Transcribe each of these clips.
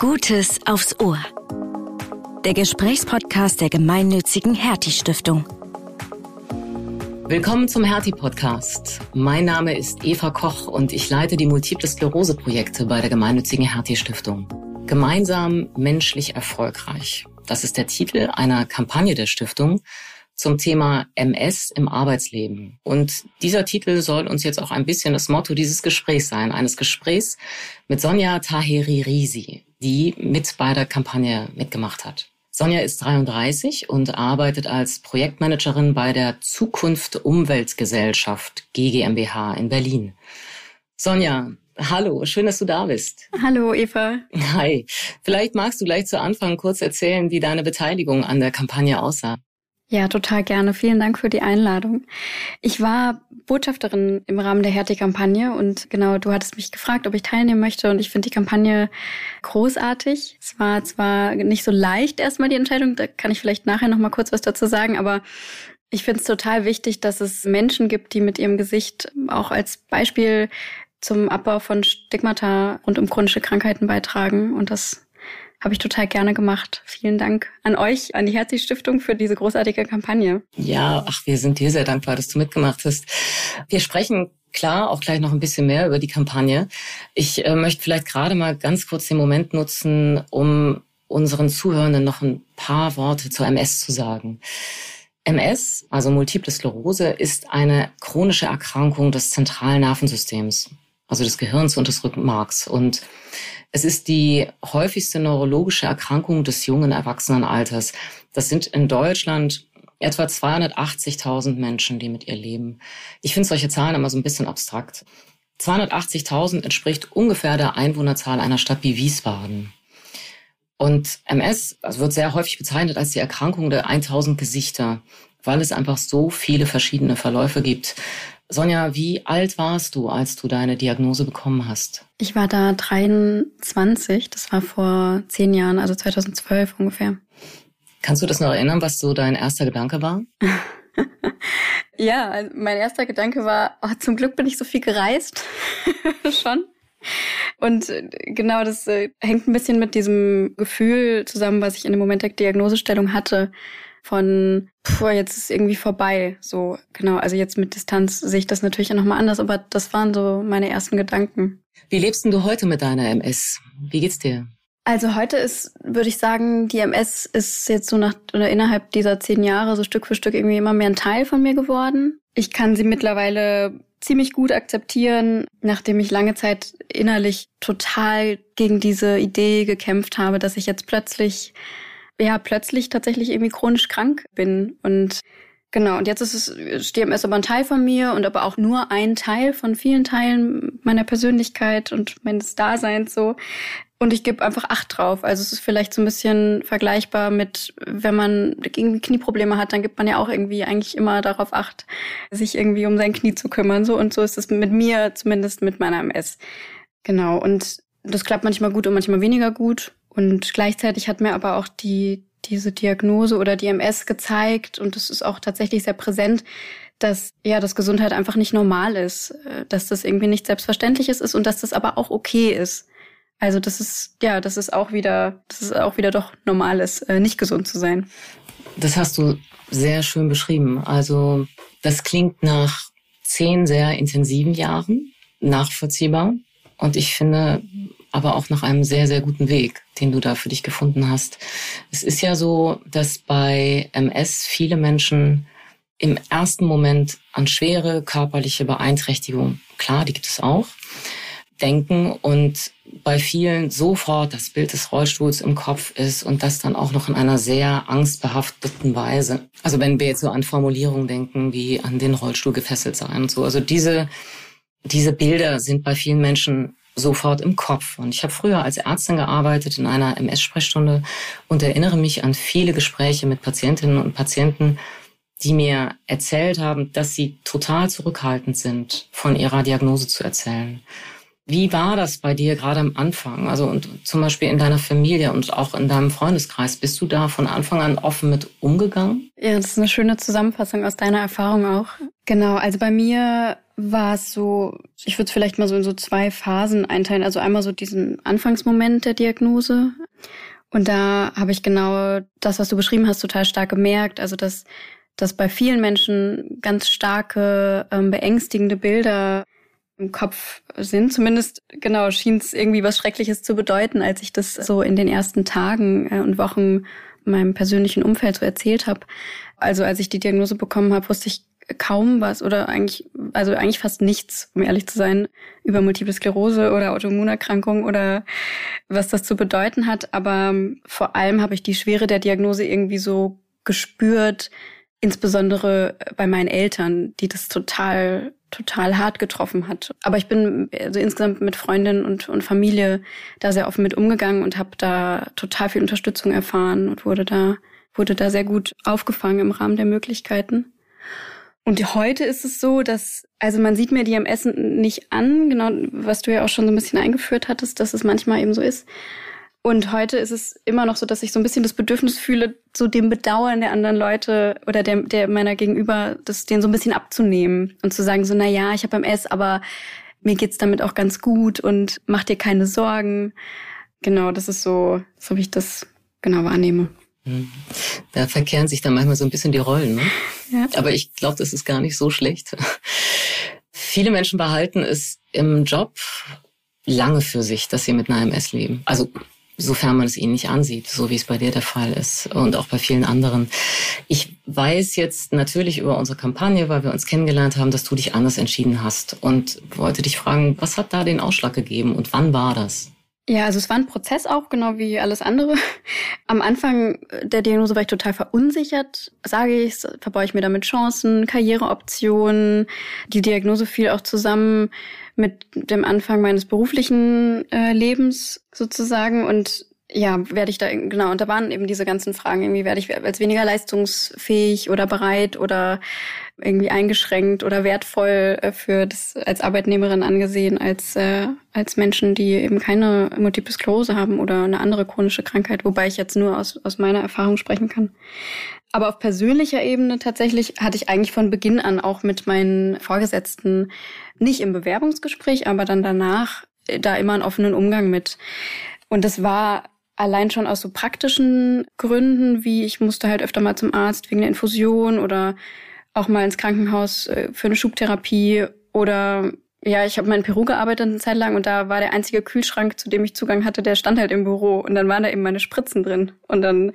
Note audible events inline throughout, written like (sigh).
Gutes aufs Ohr. Der Gesprächspodcast der gemeinnützigen Hertie Stiftung. Willkommen zum Hertie Podcast. Mein Name ist Eva Koch und ich leite die Multiple Sklerose Projekte bei der gemeinnützigen Hertie Stiftung. Gemeinsam menschlich erfolgreich. Das ist der Titel einer Kampagne der Stiftung zum Thema MS im Arbeitsleben. Und dieser Titel soll uns jetzt auch ein bisschen das Motto dieses Gesprächs sein, eines Gesprächs mit Sonja Taheri Risi, die mit bei der Kampagne mitgemacht hat. Sonja ist 33 und arbeitet als Projektmanagerin bei der Zukunft Umweltgesellschaft GGMBH in Berlin. Sonja, hallo, schön, dass du da bist. Hallo, Eva. Hi. Vielleicht magst du gleich zu Anfang kurz erzählen, wie deine Beteiligung an der Kampagne aussah. Ja, total gerne. Vielen Dank für die Einladung. Ich war Botschafterin im Rahmen der Hertie-Kampagne und genau, du hattest mich gefragt, ob ich teilnehmen möchte. Und ich finde die Kampagne großartig. Es war zwar nicht so leicht erstmal die Entscheidung, da kann ich vielleicht nachher noch mal kurz was dazu sagen, aber ich finde es total wichtig, dass es Menschen gibt, die mit ihrem Gesicht auch als Beispiel zum Abbau von Stigmata rund um chronische Krankheiten beitragen. Und das habe ich total gerne gemacht. Vielen Dank an euch, an die Hertie Stiftung für diese großartige Kampagne. Ja, ach, wir sind dir sehr dankbar, dass du mitgemacht hast. Wir sprechen klar auch gleich noch ein bisschen mehr über die Kampagne. Ich äh, möchte vielleicht gerade mal ganz kurz den Moment nutzen, um unseren Zuhörenden noch ein paar Worte zur MS zu sagen. MS, also Multiple Sklerose, ist eine chronische Erkrankung des zentralen Nervensystems, also des Gehirns und des Rückenmarks. Und es ist die häufigste neurologische Erkrankung des jungen Erwachsenenalters. Das sind in Deutschland etwa 280.000 Menschen, die mit ihr leben. Ich finde solche Zahlen immer so ein bisschen abstrakt. 280.000 entspricht ungefähr der Einwohnerzahl einer Stadt wie Wiesbaden. Und MS also wird sehr häufig bezeichnet als die Erkrankung der 1000 Gesichter, weil es einfach so viele verschiedene Verläufe gibt. Sonja, wie alt warst du, als du deine Diagnose bekommen hast? Ich war da 23, das war vor zehn Jahren, also 2012 ungefähr. Kannst du das noch erinnern, was so dein erster Gedanke war? (laughs) ja, also mein erster Gedanke war, oh, zum Glück bin ich so viel gereist. (laughs) Schon. Und äh, genau, das äh, hängt ein bisschen mit diesem Gefühl zusammen, was ich in dem Moment der Diagnosestellung hatte von, puh, jetzt ist irgendwie vorbei. So, genau. Also jetzt mit Distanz sehe ich das natürlich nochmal anders, aber das waren so meine ersten Gedanken. Wie lebst denn du heute mit deiner MS? Wie geht's dir? Also heute ist, würde ich sagen, die MS ist jetzt so nach oder innerhalb dieser zehn Jahre so Stück für Stück irgendwie immer mehr ein Teil von mir geworden. Ich kann sie mittlerweile ziemlich gut akzeptieren, nachdem ich lange Zeit innerlich total gegen diese Idee gekämpft habe, dass ich jetzt plötzlich ja plötzlich tatsächlich irgendwie chronisch krank bin. Und genau, und jetzt ist es, DMS aber ein Teil von mir und aber auch nur ein Teil von vielen Teilen meiner Persönlichkeit und meines Daseins so. Und ich gebe einfach Acht drauf. Also es ist vielleicht so ein bisschen vergleichbar mit, wenn man irgendwie Knieprobleme hat, dann gibt man ja auch irgendwie eigentlich immer darauf Acht, sich irgendwie um sein Knie zu kümmern. So und so ist es mit mir, zumindest mit meiner MS. Genau. Und das klappt manchmal gut und manchmal weniger gut. Und gleichzeitig hat mir aber auch die, diese Diagnose oder die MS gezeigt, und das ist auch tatsächlich sehr präsent, dass ja, dass Gesundheit einfach nicht normal ist, äh, dass das irgendwie nicht selbstverständliches ist und dass das aber auch okay ist. Also das ist ja, das ist auch wieder, das ist auch wieder doch normal ist, äh, nicht gesund zu sein. Das hast du sehr schön beschrieben. Also das klingt nach zehn sehr intensiven Jahren nachvollziehbar. Und ich finde, aber auch nach einem sehr, sehr guten Weg, den du da für dich gefunden hast. Es ist ja so, dass bei MS viele Menschen im ersten Moment an schwere körperliche Beeinträchtigung, klar, die gibt es auch, denken und bei vielen sofort das Bild des Rollstuhls im Kopf ist und das dann auch noch in einer sehr angstbehafteten Weise. Also wenn wir jetzt so an Formulierungen denken, wie an den Rollstuhl gefesselt sein und so. Also diese, diese Bilder sind bei vielen Menschen sofort im Kopf. Und ich habe früher als Ärztin gearbeitet in einer MS-Sprechstunde und erinnere mich an viele Gespräche mit Patientinnen und Patienten, die mir erzählt haben, dass sie total zurückhaltend sind, von ihrer Diagnose zu erzählen. Wie war das bei dir gerade am Anfang? Also und zum Beispiel in deiner Familie und auch in deinem Freundeskreis. Bist du da von Anfang an offen mit umgegangen? Ja, das ist eine schöne Zusammenfassung aus deiner Erfahrung auch. Genau, also bei mir war es so, ich würde es vielleicht mal so in so zwei Phasen einteilen. Also einmal so diesen Anfangsmoment der Diagnose. Und da habe ich genau das, was du beschrieben hast, total stark gemerkt. Also dass, dass bei vielen Menschen ganz starke, ähm, beängstigende Bilder im Kopf sind. Zumindest, genau, schien es irgendwie was Schreckliches zu bedeuten, als ich das so in den ersten Tagen äh, und Wochen meinem persönlichen Umfeld so erzählt habe. Also als ich die Diagnose bekommen habe, wusste ich kaum was oder eigentlich, also eigentlich fast nichts, um ehrlich zu sein, über Multiple Sklerose oder Autoimmunerkrankung oder was das zu bedeuten hat. Aber vor allem habe ich die Schwere der Diagnose irgendwie so gespürt, insbesondere bei meinen Eltern, die das total total hart getroffen hat. Aber ich bin also insgesamt mit Freundinnen und, und Familie da sehr offen mit umgegangen und habe da total viel Unterstützung erfahren und wurde da wurde da sehr gut aufgefangen im Rahmen der Möglichkeiten. Und heute ist es so, dass, also man sieht mir die am Essen nicht an, genau, was du ja auch schon so ein bisschen eingeführt hattest, dass es manchmal eben so ist. Und heute ist es immer noch so, dass ich so ein bisschen das Bedürfnis fühle, so dem Bedauern der anderen Leute oder der, der meiner Gegenüber, das denen so ein bisschen abzunehmen und zu sagen so, na ja, ich habe MS, aber mir geht's damit auch ganz gut und mach dir keine Sorgen. Genau, das ist so, so wie ich das genau wahrnehme. Hm. Da verkehren sich dann manchmal so ein bisschen die Rollen. Ne? (laughs) Ja. Aber ich glaube, das ist gar nicht so schlecht. (laughs) Viele Menschen behalten es im Job lange für sich, dass sie mit einer MS leben. Also sofern man es ihnen nicht ansieht, so wie es bei dir der Fall ist und auch bei vielen anderen. Ich weiß jetzt natürlich über unsere Kampagne, weil wir uns kennengelernt haben, dass du dich anders entschieden hast und wollte dich fragen, was hat da den Ausschlag gegeben und wann war das? Ja, also es war ein Prozess auch, genau wie alles andere. Am Anfang der Diagnose war ich total verunsichert. Sage ich verbaue ich mir damit Chancen, Karriereoptionen. Die Diagnose fiel auch zusammen mit dem Anfang meines beruflichen äh, Lebens sozusagen und ja, werde ich da, genau, und da waren eben diese ganzen Fragen, irgendwie werde ich als weniger leistungsfähig oder bereit oder irgendwie eingeschränkt oder wertvoll äh, für das als Arbeitnehmerin angesehen als, äh, als Menschen, die eben keine Multiple Sklerose haben oder eine andere chronische Krankheit, wobei ich jetzt nur aus, aus meiner Erfahrung sprechen kann. Aber auf persönlicher Ebene tatsächlich hatte ich eigentlich von Beginn an auch mit meinen Vorgesetzten nicht im Bewerbungsgespräch, aber dann danach äh, da immer einen offenen Umgang mit. Und das war allein schon aus so praktischen Gründen, wie ich musste halt öfter mal zum Arzt wegen der Infusion oder auch mal ins Krankenhaus äh, für eine Schubtherapie oder ja, ich habe mal in Peru gearbeitet eine Zeit lang und da war der einzige Kühlschrank, zu dem ich Zugang hatte, der stand halt im Büro und dann waren da eben meine Spritzen drin und dann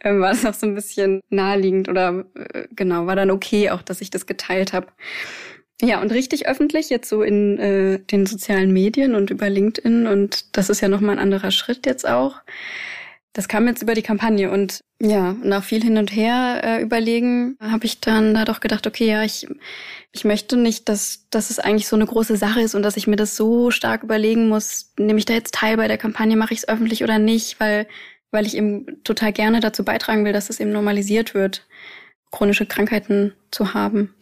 äh, war es auch so ein bisschen naheliegend oder äh, genau, war dann okay auch, dass ich das geteilt habe. Ja, und richtig öffentlich, jetzt so in äh, den sozialen Medien und über LinkedIn. Und das ist ja nochmal ein anderer Schritt jetzt auch. Das kam jetzt über die Kampagne und ja, nach viel hin und her äh, überlegen, habe ich dann da doch gedacht, okay, ja, ich, ich möchte nicht, dass, dass es eigentlich so eine große Sache ist und dass ich mir das so stark überlegen muss, nehme ich da jetzt teil bei der Kampagne, mache ich es öffentlich oder nicht, weil, weil ich eben total gerne dazu beitragen will, dass es eben normalisiert wird, chronische Krankheiten zu haben.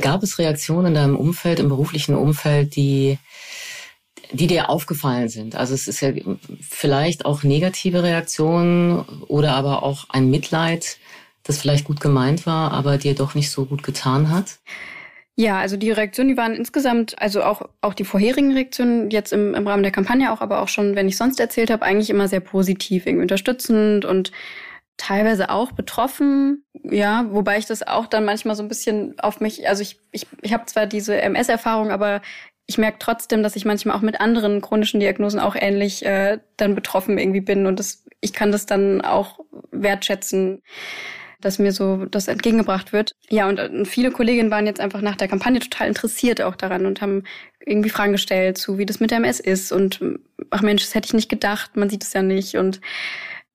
Gab es Reaktionen in deinem Umfeld, im beruflichen Umfeld, die, die dir aufgefallen sind? Also es ist ja vielleicht auch negative Reaktionen oder aber auch ein Mitleid, das vielleicht gut gemeint war, aber dir doch nicht so gut getan hat? Ja, also die Reaktionen, die waren insgesamt, also auch, auch die vorherigen Reaktionen jetzt im, im Rahmen der Kampagne auch, aber auch schon, wenn ich sonst erzählt habe, eigentlich immer sehr positiv, irgendwie unterstützend und teilweise auch betroffen, ja, wobei ich das auch dann manchmal so ein bisschen auf mich, also ich, ich, ich habe zwar diese MS-Erfahrung, aber ich merke trotzdem, dass ich manchmal auch mit anderen chronischen Diagnosen auch ähnlich äh, dann betroffen irgendwie bin und das, ich kann das dann auch wertschätzen, dass mir so das entgegengebracht wird. Ja, und, und viele Kolleginnen waren jetzt einfach nach der Kampagne total interessiert auch daran und haben irgendwie Fragen gestellt zu, wie das mit der MS ist und ach Mensch, das hätte ich nicht gedacht, man sieht es ja nicht und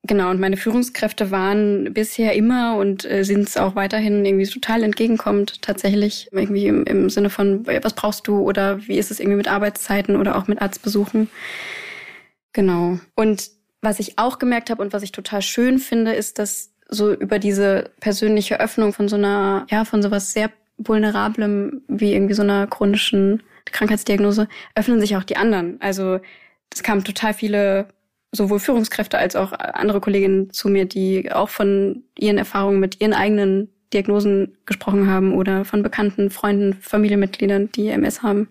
Genau, und meine Führungskräfte waren bisher immer und äh, sind es auch weiterhin irgendwie total entgegenkommend, tatsächlich irgendwie im, im Sinne von, was brauchst du oder wie ist es irgendwie mit Arbeitszeiten oder auch mit Arztbesuchen. Genau. Und was ich auch gemerkt habe und was ich total schön finde, ist, dass so über diese persönliche Öffnung von so einer, ja, von sowas sehr vulnerablem wie irgendwie so einer chronischen Krankheitsdiagnose, öffnen sich auch die anderen. Also es kamen total viele sowohl Führungskräfte als auch andere Kolleginnen zu mir, die auch von ihren Erfahrungen mit ihren eigenen Diagnosen gesprochen haben oder von bekannten Freunden, Familienmitgliedern, die MS haben.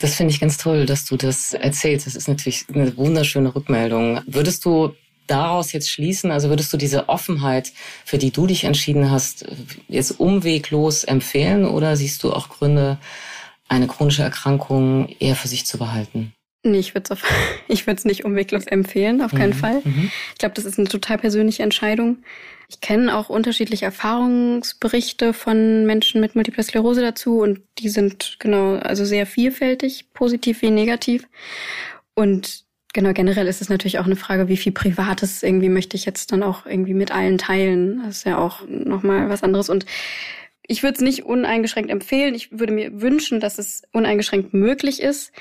Das finde ich ganz toll, dass du das erzählst. Das ist natürlich eine wunderschöne Rückmeldung. Würdest du daraus jetzt schließen, also würdest du diese Offenheit, für die du dich entschieden hast, jetzt umweglos empfehlen oder siehst du auch Gründe, eine chronische Erkrankung eher für sich zu behalten? Nee, ich würde es (laughs) nicht umweglos empfehlen, auf keinen mhm. Fall. Mhm. Ich glaube, das ist eine total persönliche Entscheidung. Ich kenne auch unterschiedliche Erfahrungsberichte von Menschen mit Multiple Sklerose dazu und die sind genau, also sehr vielfältig, positiv wie negativ. Und genau, generell ist es natürlich auch eine Frage, wie viel Privates irgendwie möchte ich jetzt dann auch irgendwie mit allen teilen. Das ist ja auch nochmal was anderes. Und ich würde es nicht uneingeschränkt empfehlen. Ich würde mir wünschen, dass es uneingeschränkt möglich ist.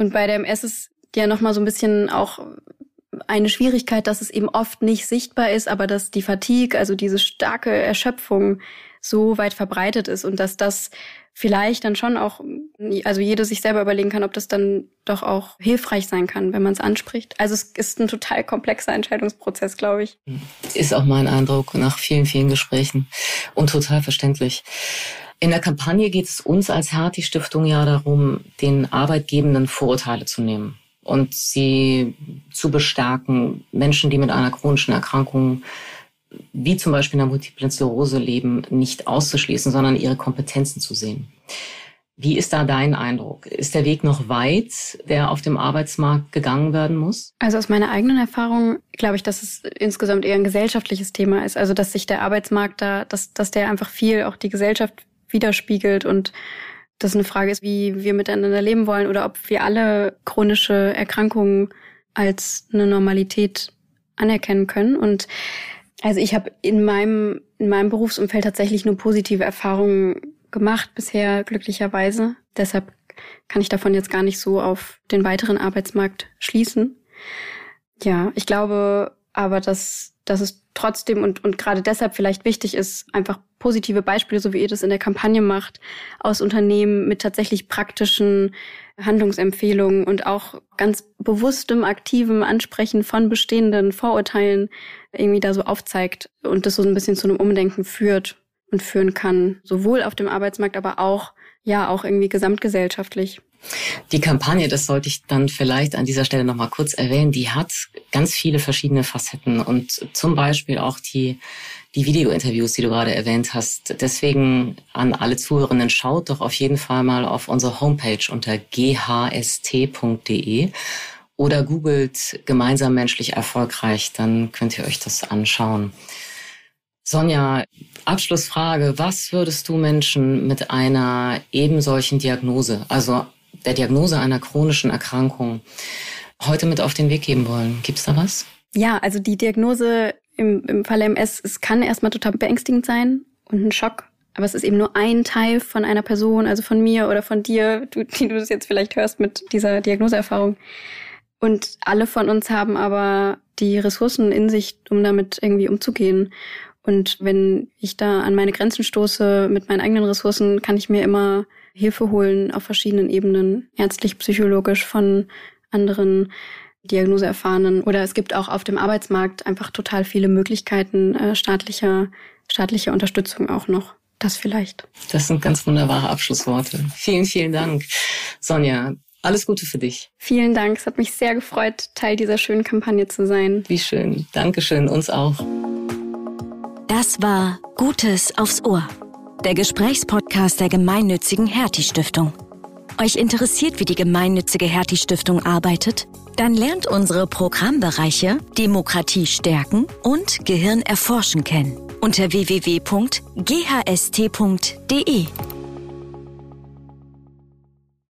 Und bei der MS ist ja nochmal so ein bisschen auch eine Schwierigkeit, dass es eben oft nicht sichtbar ist, aber dass die Fatigue, also diese starke Erschöpfung so weit verbreitet ist und dass das vielleicht dann schon auch, also jeder sich selber überlegen kann, ob das dann doch auch hilfreich sein kann, wenn man es anspricht. Also es ist ein total komplexer Entscheidungsprozess, glaube ich. Ist auch mein Eindruck nach vielen, vielen Gesprächen und total verständlich. In der Kampagne geht es uns als Hertie Stiftung ja darum, den Arbeitgebenden Vorurteile zu nehmen und sie zu bestärken, Menschen, die mit einer chronischen Erkrankung wie zum Beispiel in der Multiplen Sklerose leben, nicht auszuschließen, sondern ihre Kompetenzen zu sehen. Wie ist da dein Eindruck? Ist der Weg noch weit, der auf dem Arbeitsmarkt gegangen werden muss? Also aus meiner eigenen Erfahrung glaube ich, dass es insgesamt eher ein gesellschaftliches Thema ist. Also dass sich der Arbeitsmarkt da, dass, dass der einfach viel auch die Gesellschaft widerspiegelt und das eine Frage ist, wie wir miteinander leben wollen oder ob wir alle chronische Erkrankungen als eine Normalität anerkennen können. Und also ich habe in meinem, in meinem Berufsumfeld tatsächlich nur positive Erfahrungen gemacht bisher, glücklicherweise. Deshalb kann ich davon jetzt gar nicht so auf den weiteren Arbeitsmarkt schließen. Ja, ich glaube aber, dass, dass es trotzdem und, und gerade deshalb vielleicht wichtig ist, einfach positive Beispiele, so wie ihr das in der Kampagne macht, aus Unternehmen mit tatsächlich praktischen Handlungsempfehlungen und auch ganz bewusstem, aktivem Ansprechen von bestehenden Vorurteilen irgendwie da so aufzeigt und das so ein bisschen zu einem Umdenken führt und führen kann, sowohl auf dem Arbeitsmarkt, aber auch, ja, auch irgendwie gesamtgesellschaftlich. Die Kampagne, das sollte ich dann vielleicht an dieser Stelle nochmal kurz erwähnen, die hat ganz viele verschiedene Facetten und zum Beispiel auch die, die Videointerviews, die du gerade erwähnt hast. Deswegen an alle Zuhörenden, schaut doch auf jeden Fall mal auf unsere Homepage unter ghst.de oder googelt gemeinsam menschlich erfolgreich, dann könnt ihr euch das anschauen. Sonja, Abschlussfrage. Was würdest du Menschen mit einer eben solchen Diagnose, also der Diagnose einer chronischen Erkrankung heute mit auf den Weg geben wollen. Gibt's da was? Ja, also die Diagnose im, im Falle MS, es kann erstmal total beängstigend sein und ein Schock. Aber es ist eben nur ein Teil von einer Person, also von mir oder von dir, du, die du das jetzt vielleicht hörst mit dieser Diagnoseerfahrung. Und alle von uns haben aber die Ressourcen in sich, um damit irgendwie umzugehen. Und wenn ich da an meine Grenzen stoße mit meinen eigenen Ressourcen, kann ich mir immer Hilfe holen auf verschiedenen Ebenen, ärztlich, psychologisch von anderen Diagnoseerfahrenen. Oder es gibt auch auf dem Arbeitsmarkt einfach total viele Möglichkeiten äh, staatlicher, staatlicher Unterstützung auch noch. Das vielleicht. Das sind ganz wunderbare Abschlussworte. Vielen, vielen Dank. Sonja, alles Gute für dich. Vielen Dank. Es hat mich sehr gefreut, Teil dieser schönen Kampagne zu sein. Wie schön. Dankeschön. Uns auch. Das war Gutes aufs Ohr der Gesprächspodcast der gemeinnützigen Hertie Stiftung. Euch interessiert, wie die gemeinnützige Hertie Stiftung arbeitet? Dann lernt unsere Programmbereiche Demokratie stärken und Gehirn erforschen kennen unter www.ghst.de.